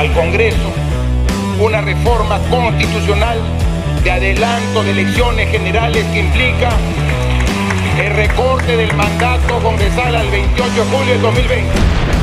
al Congreso una reforma constitucional de adelanto de elecciones generales que implica el recorte del mandato congresal al 28 de julio de 2020.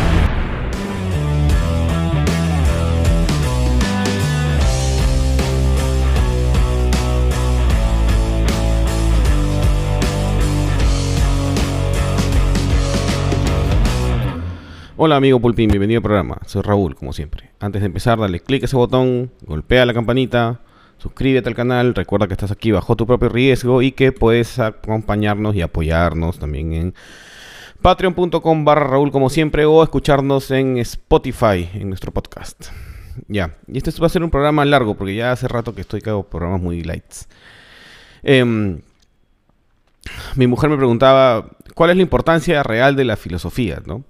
Hola amigo Pulpín, bienvenido al programa. Soy Raúl, como siempre. Antes de empezar, dale clic a ese botón, golpea la campanita, suscríbete al canal, recuerda que estás aquí bajo tu propio riesgo y que puedes acompañarnos y apoyarnos también en patreon.com barra Raúl como siempre o escucharnos en Spotify en nuestro podcast. Ya, y este va a ser un programa largo porque ya hace rato que estoy que hago programas muy lights. Em, mi mujer me preguntaba cuál es la importancia real de la filosofía, ¿no?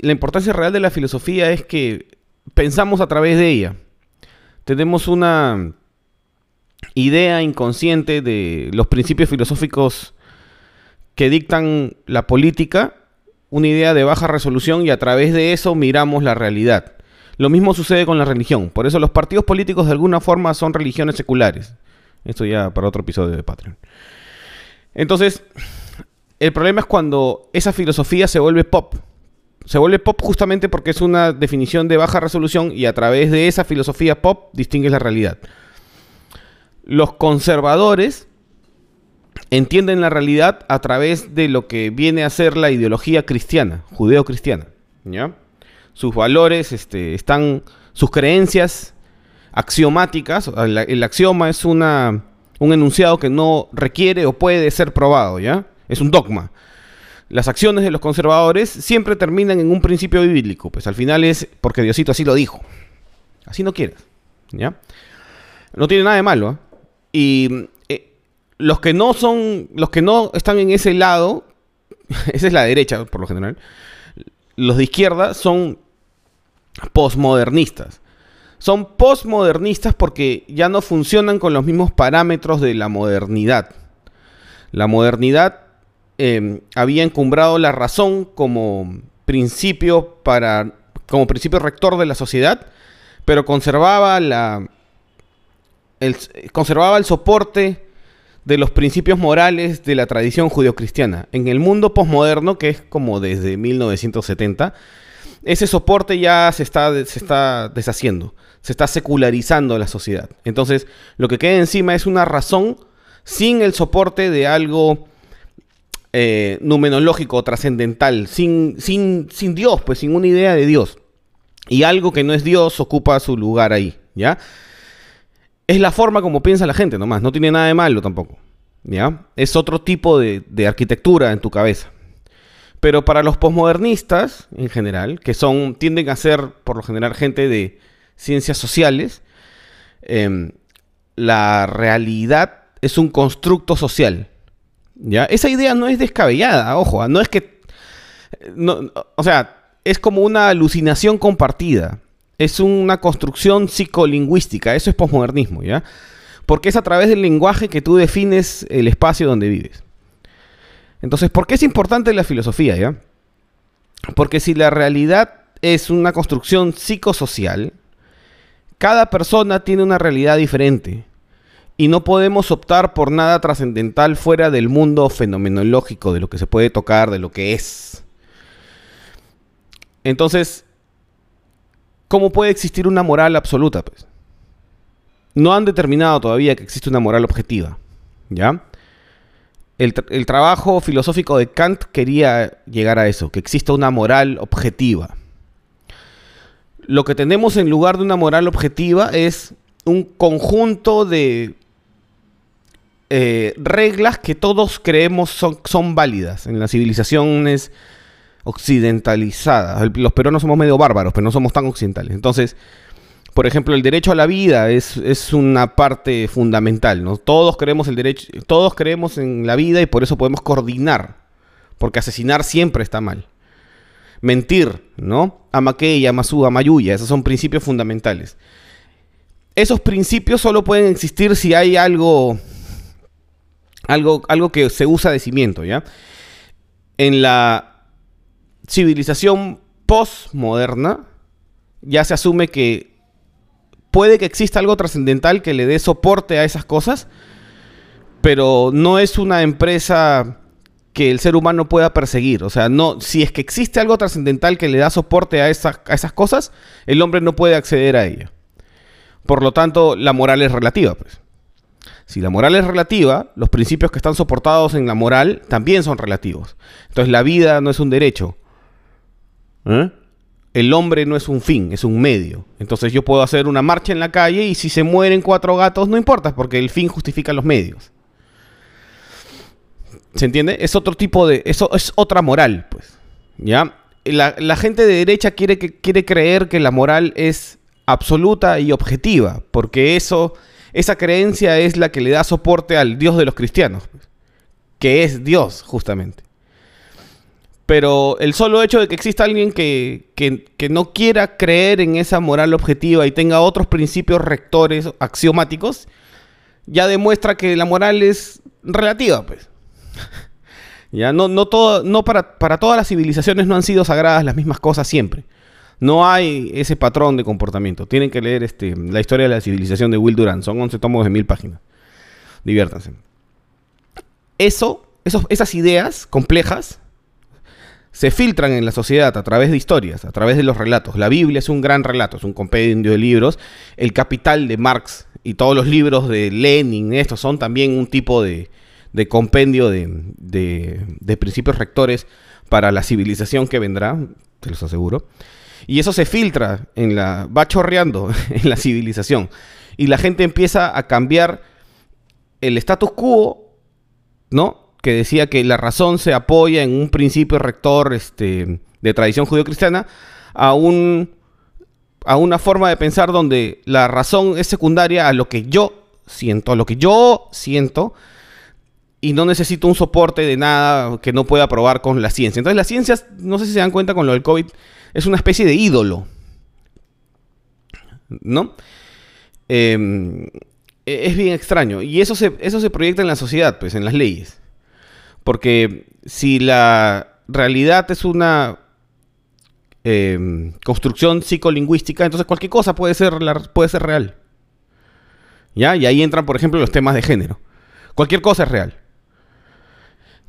La importancia real de la filosofía es que pensamos a través de ella. Tenemos una idea inconsciente de los principios filosóficos que dictan la política, una idea de baja resolución y a través de eso miramos la realidad. Lo mismo sucede con la religión. Por eso los partidos políticos de alguna forma son religiones seculares. Esto ya para otro episodio de Patreon. Entonces, el problema es cuando esa filosofía se vuelve pop se vuelve pop justamente porque es una definición de baja resolución y a través de esa filosofía pop distingues la realidad. Los conservadores entienden la realidad a través de lo que viene a ser la ideología cristiana, judeo-cristiana. ¿ya? Sus valores este, están, sus creencias axiomáticas, el, axioma es una, un enunciado que no requiere o puede ser probado, ¿ya? Es un dogma las acciones de los conservadores siempre terminan en un principio bíblico. Pues al final es porque Diosito así lo dijo. Así no quieres. ¿Ya? No tiene nada de malo. ¿eh? Y eh, los que no son, los que no están en ese lado, esa es la derecha por lo general, los de izquierda son posmodernistas. Son posmodernistas porque ya no funcionan con los mismos parámetros de la modernidad. La modernidad Em, había encumbrado la razón como principio para como principio rector de la sociedad, pero conservaba la el, conservaba el soporte de los principios morales de la tradición judeocristiana. En el mundo posmoderno, que es como desde 1970, ese soporte ya se está, se está deshaciendo, se está secularizando la sociedad. Entonces, lo que queda encima es una razón sin el soporte de algo eh, trascendental, sin, sin, sin Dios, pues sin una idea de Dios. Y algo que no es Dios ocupa su lugar ahí, ¿ya? Es la forma como piensa la gente nomás, no tiene nada de malo tampoco, ¿ya? Es otro tipo de, arquitectura en tu cabeza. Pero para los posmodernistas, en general, que son, tienden a ser, por lo general, gente de ciencias sociales, em, la realidad es un constructo social. ¿Ya? Esa idea no es descabellada, ojo, ¿ah? no es que... o sea, es como una alucinación compartida. Es una construcción psicolingüística, eso es posmodernismo, ¿ya? Porque es a través del lenguaje que tú defines el espacio donde vives. Entonces, ¿por qué es importante la filosofía, ya? Porque si la realidad es una construcción psicosocial, cada persona tiene una realidad diferente y no podemos optar por nada trascendental fuera del mundo fenomenológico, de lo que se puede tocar, de lo que es. Entonces, ¿cómo puede existir una moral absoluta? Pues? No han determinado todavía que existe una moral objetiva. ¿Ya? El, el, trabajo filosófico de Kant quería llegar a eso, que exista una moral objetiva. Lo que tenemos en lugar de una moral objetiva es un conjunto de eh, reglas que todos creemos son, válidas en las civilizaciones occidentalizadas. Los peruanos somos medio bárbaros, pero no somos tan occidentales. Entonces, por ejemplo, el derecho a la vida es, es, una parte fundamental, ¿no? Todos creemos el derecho, todos creemos en la vida y por eso podemos coordinar, porque asesinar siempre está mal. Mentir, ¿no? Amaqueya, Amasu, Amayuya, esos son principios fundamentales. Esos principios solo pueden existir si hay algo algo, algo que se usa de cimiento, ¿ya? En la civilización postmoderna, ya se asume que puede que exista algo trascendental que le dé soporte a esas cosas, pero no es una empresa que el ser humano pueda perseguir. O sea, no, si es que existe algo trascendental que le da soporte a, esas, a esas cosas, el hombre no puede acceder a ella. Por lo tanto, la moral es relativa, pues. Si la moral es relativa, los principios que están soportados en la moral también son relativos. Entonces, la vida no es un derecho. ¿Eh? El hombre no es un fin, es un medio. Entonces, yo puedo hacer una marcha en la calle y si se mueren cuatro gatos, no importa, porque el fin justifica los medios. ¿Se entiende? Es otro tipo de. Eso es otra moral, pues. ¿Ya? La, la gente de derecha quiere, que, quiere creer que la moral es absoluta y objetiva, porque eso, esa creencia es la que le da soporte al Dios de los cristianos, que es Dios, justamente. Pero el solo hecho de que exista alguien que, que, que, no quiera creer en esa moral objetiva y tenga otros principios rectores axiomáticos, ya demuestra que la moral es relativa, pues. ya no, no todo, no para, para todas las civilizaciones no han sido sagradas las mismas cosas siempre. No hay ese patrón de comportamiento. Tienen que leer este, la historia de la civilización de Will Durant. Son 11 tomos de mil páginas. Diviértanse. Eso, esas ideas complejas se filtran en la sociedad a través de historias, a través de los relatos. La Biblia es un gran relato, es un compendio de libros. El Capital de Marx y todos los libros de Lenin, estos son también un tipo de, de compendio de, de, de, principios rectores para la civilización que vendrá, te los aseguro. Y eso se filtra en la. va chorreando en la civilización. Y la gente empieza a cambiar el status quo, ¿no? Que decía que la razón se apoya en un principio rector este, de tradición judio-cristiana, a un a una forma de pensar donde la razón es secundaria a lo que yo siento, a lo que yo siento, y no necesito un soporte de nada que no pueda probar con la ciencia. Entonces las ciencias, no sé si se dan cuenta con lo del COVID, es una especie de ídolo. ¿No? Eh, es bien extraño. Y eso se, eso se proyecta en la sociedad, pues, en las leyes. Porque si la realidad es una eh, construcción psicolingüística, entonces cualquier cosa puede ser, puede ser real. ¿Ya? Y ahí entran, por ejemplo, los temas de género. Cualquier cosa es real.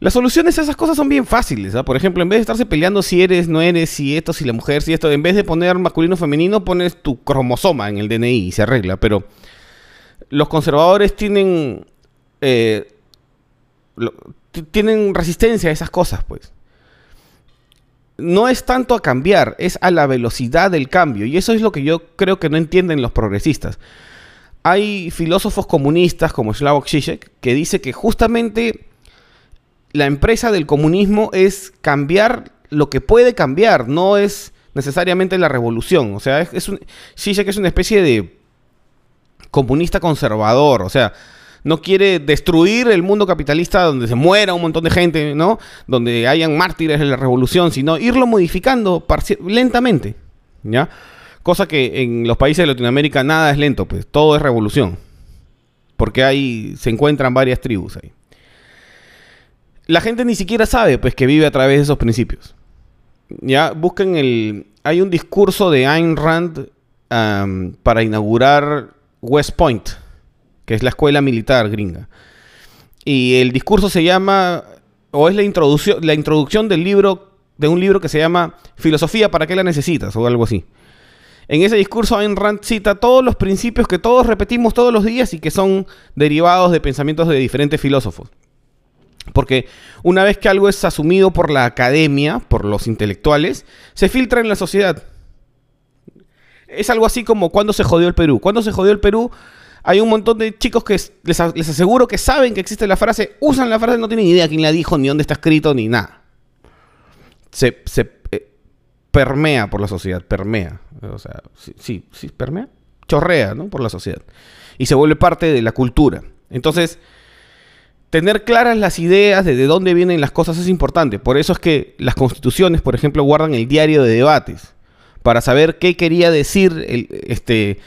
Las soluciones a esas cosas son bien fáciles. ¿ah? Por ejemplo, en vez de estarse peleando si eres, no eres, si esto, si la mujer, si esto, en vez de poner masculino femenino, pones tu cromosoma en el DNI y se arregla. Pero los conservadores tienen. Eh, tienen resistencia a esas cosas, pues. No es tanto a cambiar, es a la velocidad del cambio. Y eso es lo que yo creo que no entienden los progresistas. Hay filósofos comunistas como Slavoj Žižek que dice que justamente la empresa del comunismo es cambiar lo que puede cambiar, no es necesariamente la revolución. O sea, es, es un, es una especie de comunista conservador, o sea, no quiere destruir el mundo capitalista donde se muera un montón de gente, ¿no? Donde hayan mártires de la revolución, sino irlo modificando lentamente, ¿ya? Cosa que en los países de Latinoamérica nada es lento, pues todo es revolución. Porque ahí se encuentran varias tribus ahí la gente ni siquiera sabe pues que vive a través de esos principios. Ya busquen el hay un discurso de Ayn Rand para inaugurar West Point, que es la escuela militar gringa. Y el discurso se llama o es la introducción la introducción del libro de un libro que se llama Filosofía para qué la necesitas o algo así. En ese discurso Ayn Rand cita todos los principios que todos repetimos todos los días y que son derivados de pensamientos de diferentes filósofos. Porque una vez que algo es asumido por la academia, por los intelectuales, se filtra en la sociedad. Es algo así como cuando se jodió el Perú. Cuando se jodió el Perú, hay un montón de chicos que les, aseguro que saben que existe la frase, usan la frase, no tienen idea quién la dijo, ni dónde está escrito, ni nada. Se, eh, permea por la sociedad, permea. O sea, sí, sí, sí, permea. Chorrea, ¿no? Por la sociedad. Y se vuelve parte de la cultura. Entonces, tener claras las ideas de, de dónde vienen las cosas es importante. Por eso es que las constituciones, por ejemplo, guardan el diario de debates para saber qué quería decir este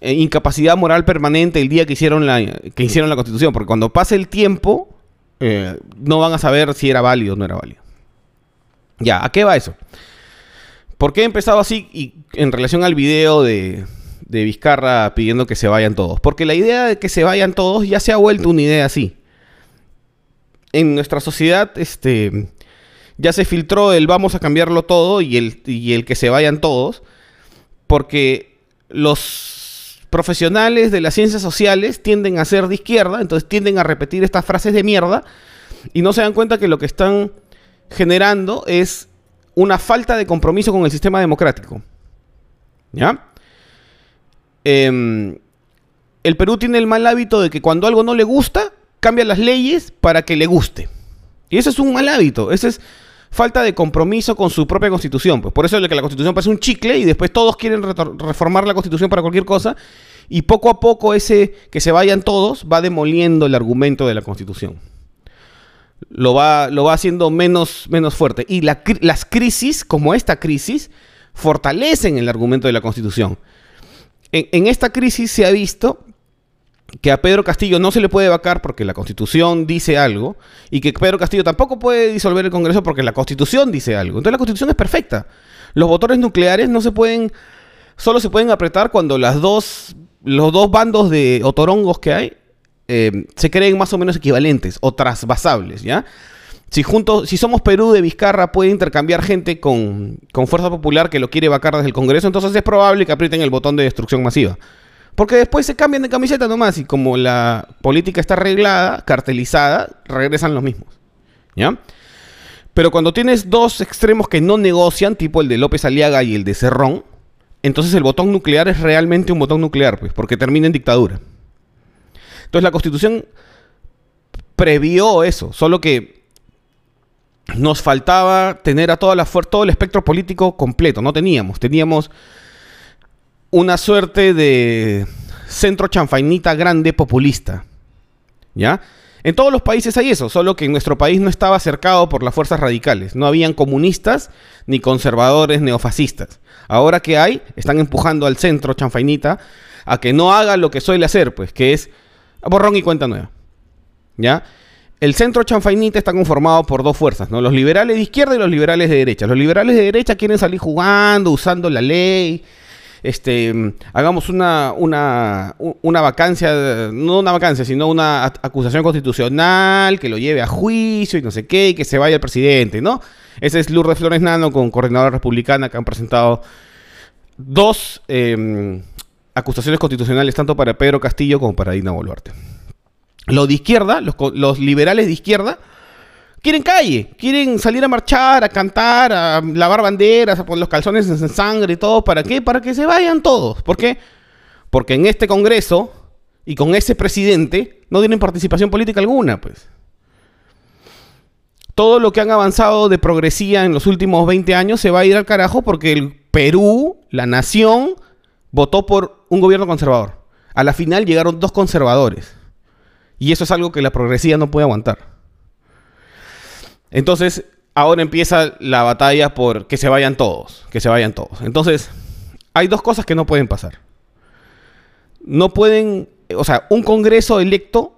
eh, incapacidad moral permanente el día que hicieron la que hicieron la constitución, porque cuando pase el tiempo eh, no van a saber si era válido o no era válido. Ya, ¿a qué va eso? ¿Por qué he empezado así y en relación al video de, de Vizcarra pidiendo que se vayan todos? Porque la idea de que se vayan todos ya se ha vuelto una idea así. En nuestra sociedad, este, ya se filtró el vamos a cambiarlo todo y el, y el que se vayan todos, porque los profesionales de las ciencias sociales tienden a ser de izquierda, entonces tienden a repetir estas frases de mierda y no se dan cuenta que lo que están generando es una falta de compromiso con el sistema democrático. ¿Ya? Em, el Perú tiene el mal hábito de que cuando algo no le gusta, cambia las leyes para que le guste. Y eso es un mal hábito. Eso es falta de compromiso con su propia constitución. Pues por eso es que la constitución parece un chicle y después todos quieren reformar la constitución para cualquier cosa. Y poco a poco ese que se vayan todos va demoliendo el argumento de la constitución. Lo va, lo va haciendo menos, menos fuerte. Y las crisis, como esta crisis, fortalecen el argumento de la constitución. en esta crisis se ha visto que a Pedro Castillo no se le puede vacar porque la Constitución dice algo y que Pedro Castillo tampoco puede disolver el Congreso porque la Constitución dice algo. Entonces la Constitución es perfecta. Los motores nucleares no se pueden solo se pueden apretar cuando las dos los dos bandos de otorongos que hay eh, se creen más o menos equivalentes o trasvasables, ¿ya? Si, juntos, si somos Perú de Vizcarra puede intercambiar gente con, con Fuerza Popular que lo quiere vacar desde el Congreso, entonces es probable que aprieten el botón de destrucción masiva. Porque después se cambian de camiseta nomás y como la política está arreglada, cartelizada, regresan los mismos. ¿Ya? Pero cuando tienes dos extremos que no negocian, tipo el de López Aliaga y el de Cerrón, entonces el botón nuclear es realmente un botón nuclear, pues, porque termina en dictadura. Entonces la constitución previó eso, solo que nos faltaba tener a toda la todo el espectro político completo, no teníamos, teníamos una suerte de centro chanfainita grande populista. ¿Ya? En todos los países hay eso, solo que en nuestro país no estaba cercado por las fuerzas radicales. No habían comunistas ni conservadores neofascistas. Ahora que hay, están empujando al centro chanfainita a que no haga lo que suele hacer, pues, que es borrón y cuenta nueva. ¿Ya? El centro chanfainita está conformado por dos fuerzas, ¿no? Los liberales de izquierda y los liberales de derecha. Los liberales de derecha quieren salir jugando, usando la ley, este, hagamos una, una, una vacancia, no una vacancia, sino una acusación constitucional que lo lleve a juicio y no sé qué, y que se vaya el presidente, ¿no? Ese es Lourdes Flores Nano con coordinadora republicana que han presentado dos em, acusaciones constitucionales tanto para Pedro Castillo como para Dina Boluarte. Los de izquierda, los, los liberales de izquierda, quieren calle, quieren salir a marchar, a cantar, a lavar banderas, a poner los calzones en sangre y todo. ¿Para qué? Para que se vayan todos. ¿Por qué? Porque en este Congreso y con ese presidente no tienen participación política alguna, pues. Todo lo que han avanzado de progresía en los últimos 20 años se va a ir al carajo porque el Perú, la nación, votó por un gobierno conservador. A la final llegaron dos conservadores. Y eso es algo que la progresía no puede aguantar. Entonces, ahora empieza la batalla por que se vayan todos, que se vayan todos. Entonces, hay dos cosas que no pueden pasar. No pueden, o sea, un Congreso electo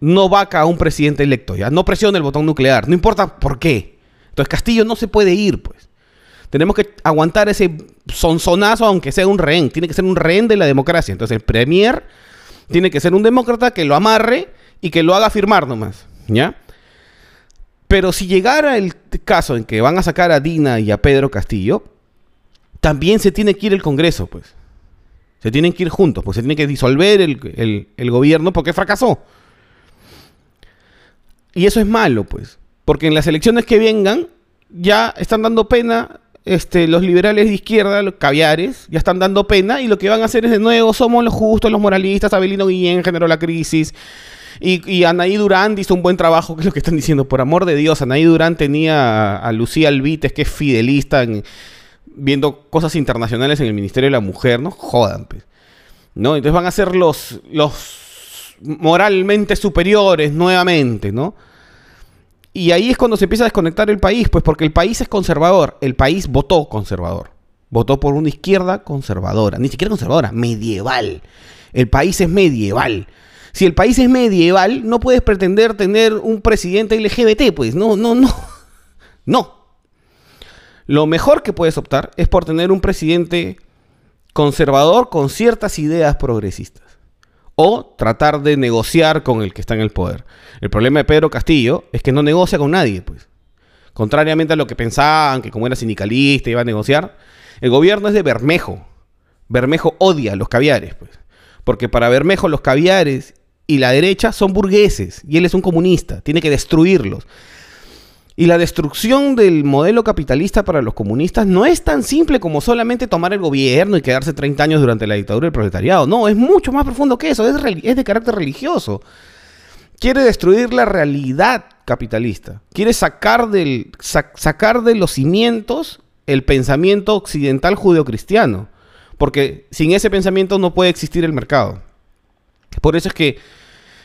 no vaca a un presidente electo, ¿ya? No presiona el botón nuclear, no importa por qué. Entonces, Castillo no se puede ir, pues. Tenemos que aguantar ese sonzonazo, aunque sea un rehén. Tiene que ser un rehén de la democracia. Entonces, el Premier tiene que ser un demócrata que lo amarre y que lo haga firmar nomás, ¿ya? Pero si llegara el caso en que van a sacar a Dina y a Pedro Castillo, también se tiene que ir el Congreso, pues. Se tienen que ir juntos, pues se tiene que disolver el, gobierno porque fracasó. Y eso es malo, pues. Porque en las elecciones que vengan, ya están dando pena este, los liberales de izquierda, los caviares, ya están dando pena y lo que van a hacer es de nuevo, somos los justos, los moralistas, Abelino Guillén generó la crisis, y, Anaí Durán hizo un buen trabajo, que es lo que están diciendo. Por amor de Dios, Anaí Durán tenía a, Lucía Albites, que es fidelista, viendo cosas internacionales en el Ministerio de la Mujer, ¿no? Jodan, pues. ¿No? Entonces van a ser los, los moralmente superiores nuevamente, ¿no? Y ahí es cuando se empieza a desconectar el país, pues porque el país es conservador. El país votó conservador. Votó por una izquierda conservadora. Ni siquiera conservadora, medieval. El país es medieval. Si el país es medieval, no puedes pretender tener un presidente LGBT, pues no, no, no. No. lo mejor que puedes optar es por tener un presidente conservador con ciertas ideas progresistas. O tratar de negociar con el que está en el poder. El problema de Pedro Castillo es que no negocia con nadie, pues. Contrariamente a lo que pensaban, que como era sindicalista iba a negociar, el gobierno es de Bermejo. Bermejo odia los caviares, pues. Porque para Bermejo los caviares y la derecha son burgueses y él es un comunista, tiene que destruirlos. Y la destrucción del modelo capitalista para los comunistas no es tan simple como solamente tomar el gobierno y quedarse 30 años durante la dictadura del proletariado. No, es mucho más profundo que eso, es, de carácter religioso. Quiere destruir la realidad capitalista. Quiere sacar, del, sacar de los cimientos el pensamiento occidental judeocristiano. Porque sin ese pensamiento no puede existir el mercado. Por eso es que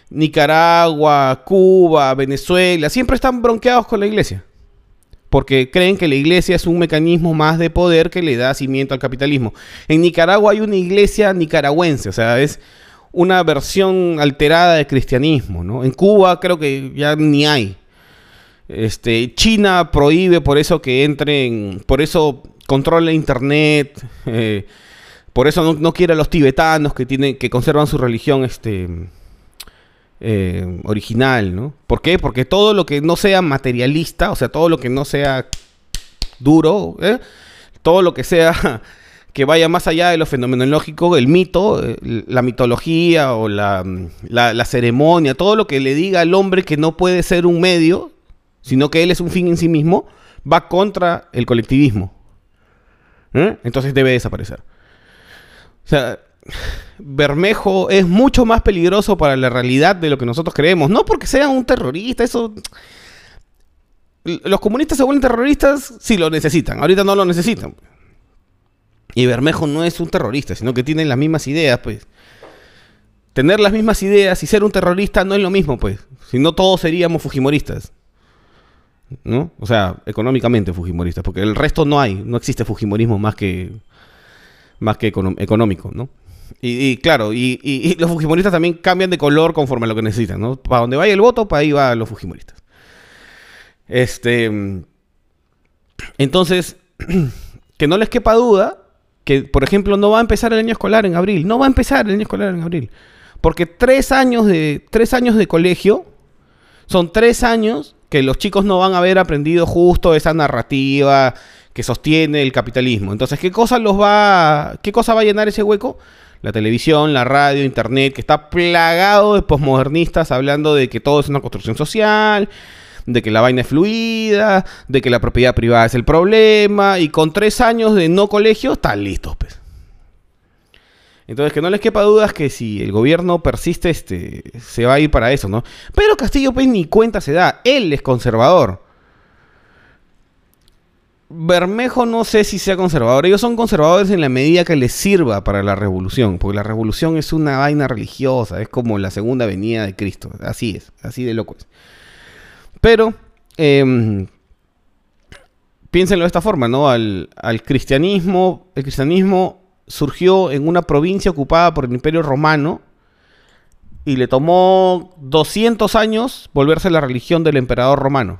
Nicaragua, Cuba, Venezuela, siempre están bronqueados con la iglesia. Porque creen que la iglesia es un mecanismo más de poder que le da cimiento al capitalismo. En Nicaragua hay una iglesia nicaragüense, o sea, es una versión alterada del cristianismo, ¿no? En Cuba creo que ya ni hay. Este, China prohíbe por eso que entren, por eso controla internet, eh, por eso no, no, a los tibetanos que tienen, que conservan su religión, este, eh, original, ¿no? ¿Por qué? Porque todo lo que no sea materialista, o sea, todo lo que no sea duro, ¿eh? todo lo que sea que vaya más allá de lo fenomenológico, el mito, eh, la mitología o la, ceremonia, todo lo que le diga al hombre que no puede ser un medio, sino que él es un fin en sí mismo, va contra el colectivismo. Entonces debe desaparecer. O sea, Bermejo es mucho más peligroso para la realidad de lo que nosotros creemos. No porque sea un terrorista, eso... Los comunistas se vuelven terroristas si lo necesitan. Ahorita no lo necesitan. Y Bermejo no es un terrorista, sino que tiene las mismas ideas, pues. Tener las mismas ideas y ser un terrorista no es lo mismo, pues. Si no, todos seríamos fujimoristas. ¿No? O sea, económicamente fujimoristas, porque el resto no hay. No existe fujimorismo más que, más que económico, ¿no? Y, claro, y, los fujimoristas también cambian de color conforme a lo que necesitan, ¿no? Para donde vaya el voto, para ahí van los fujimoristas. Este. Entonces, que no les quepa duda que, por ejemplo, no va a empezar el año escolar en abril. No va a empezar el año escolar en abril. Porque tres años de, tres años de colegio son tres años que los chicos no van a haber aprendido justo esa narrativa que sostiene el capitalismo. Entonces, ¿qué cosa los va, qué cosa va a llenar ese hueco? la televisión, la radio, internet, que está plagado de posmodernistas hablando de que todo es una construcción social, de que la vaina es fluida, de que la propiedad privada es el problema, y con tres años de no colegio están listos, pues. Entonces, que no les quepa dudas que si el gobierno persiste, este, se va a ir para eso, ¿no? Pero Castillo, pues, ni cuenta se da. Él es conservador. Bermejo no sé si sea conservador. Ellos son conservadores en la medida que les sirva para la revolución. Porque la revolución es una vaina religiosa. Es como la segunda venida de Cristo. Así es. Así de loco es. Pero, eh, piénsenlo de esta forma, ¿no? Al, al, cristianismo. El cristianismo surgió en una provincia ocupada por el Imperio Romano. Y le tomó 200 años volverse la religión del emperador romano.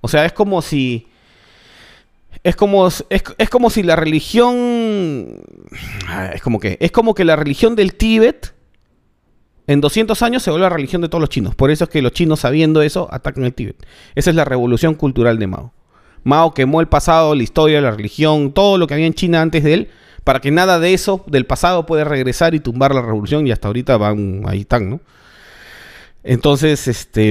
O sea, es como si es como, es, como si la religión. Ah, es como que. Es como que la religión del Tíbet. En 200 años se vuelve la religión de todos los chinos. Por eso es que los chinos, sabiendo eso, atacan el Tíbet. Esa es la revolución cultural de Mao. Mao quemó el pasado, la historia, la religión, todo lo que había en China antes de él, para que nada de eso, del pasado, pueda regresar y tumbar la revolución. Y hasta ahorita van, ahí están, ¿no? Entonces, este.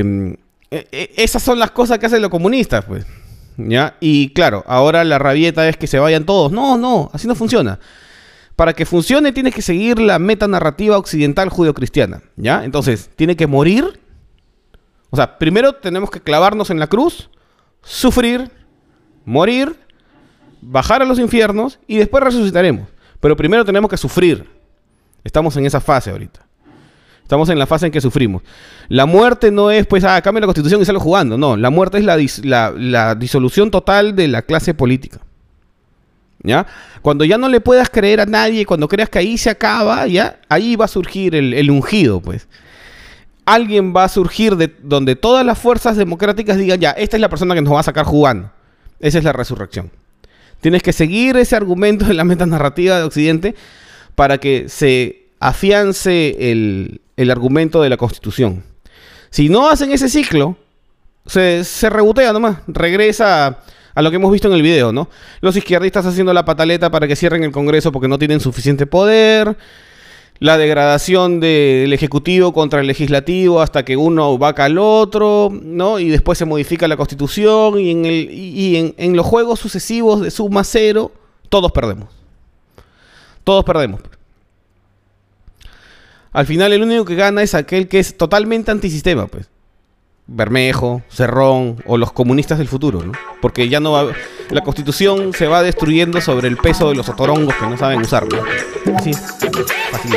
E, e, esas son las cosas que hacen los comunistas, pues. ¿Ya? Y claro, ahora la rabieta es que se vayan todos. No, no, así no funciona. Para que funcione tienes que seguir la metanarrativa occidental judeocristiana, ¿ya? Entonces, tiene que morir. O sea, primero tenemos que clavarnos en la cruz, sufrir, morir, bajar a los infiernos y después resucitaremos. Pero primero tenemos que sufrir. Estamos en esa fase ahorita. Estamos en la fase en que sufrimos. La muerte no es, pues, ah, cambia la constitución y salgo jugando. No, la muerte es la, disolución total de la clase política. ¿Ya? Cuando ya no le puedas creer a nadie, cuando creas que ahí se acaba, ya, ahí va a surgir el, ungido, pues. Alguien va a surgir de donde todas las fuerzas democráticas digan, ya, esta es la persona que nos va a sacar jugando. Esa es la resurrección. Tienes que seguir ese argumento de la metanarrativa de Occidente para que se afiance el, el argumento de la Constitución. Si no hacen ese ciclo, se, se rebotea nomás, regresa a, lo que hemos visto en el video, ¿no? Los izquierdistas haciendo la pataleta para que cierren el Congreso porque no tienen suficiente poder, la degradación del Ejecutivo contra el Legislativo hasta que uno vaca al otro, ¿no? Y después se modifica la Constitución y en, el, y en, en los juegos sucesivos de suma cero, todos perdemos. Todos perdemos. Al final el único que gana es aquel que es totalmente antisistema, pues. Bermejo, Cerrón o los comunistas del futuro, ¿no? Porque ya no va... La constitución se va destruyendo sobre el peso de los otorongos que no saben usarlo. Así, así.